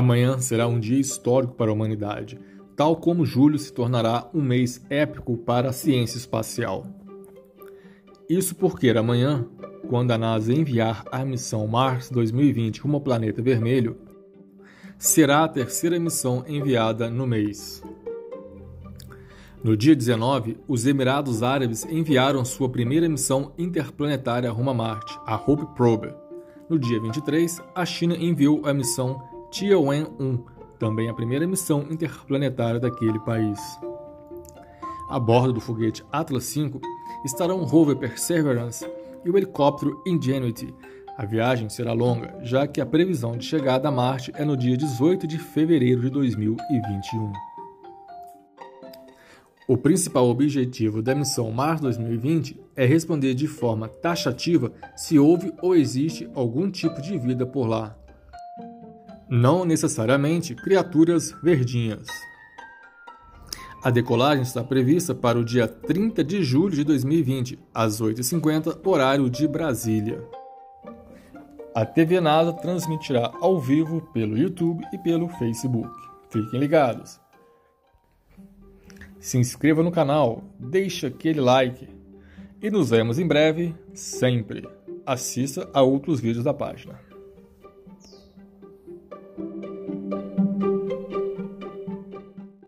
Amanhã será um dia histórico para a humanidade, tal como julho se tornará um mês épico para a ciência espacial. Isso porque amanhã, quando a NASA enviar a missão Mars 2020 rumo ao planeta vermelho, será a terceira missão enviada no mês. No dia 19, os Emirados Árabes enviaram sua primeira missão interplanetária rumo a Marte, a Hope Probe. No dia 23, a China enviou a missão Tianwen-1, também a primeira missão interplanetária daquele país. A bordo do foguete Atlas V estarão o rover Perseverance e o helicóptero Ingenuity. A viagem será longa, já que a previsão de chegada a Marte é no dia 18 de fevereiro de 2021. O principal objetivo da missão Mars 2020 é responder de forma taxativa se houve ou existe algum tipo de vida por lá. Não necessariamente criaturas verdinhas. A decolagem está prevista para o dia 30 de julho de 2020, às 8h50, horário de Brasília. A TV NASA transmitirá ao vivo pelo YouTube e pelo Facebook. Fiquem ligados! se inscreva no canal, deixe aquele like e nos vemos em breve, sempre. Assista a outros vídeos da página.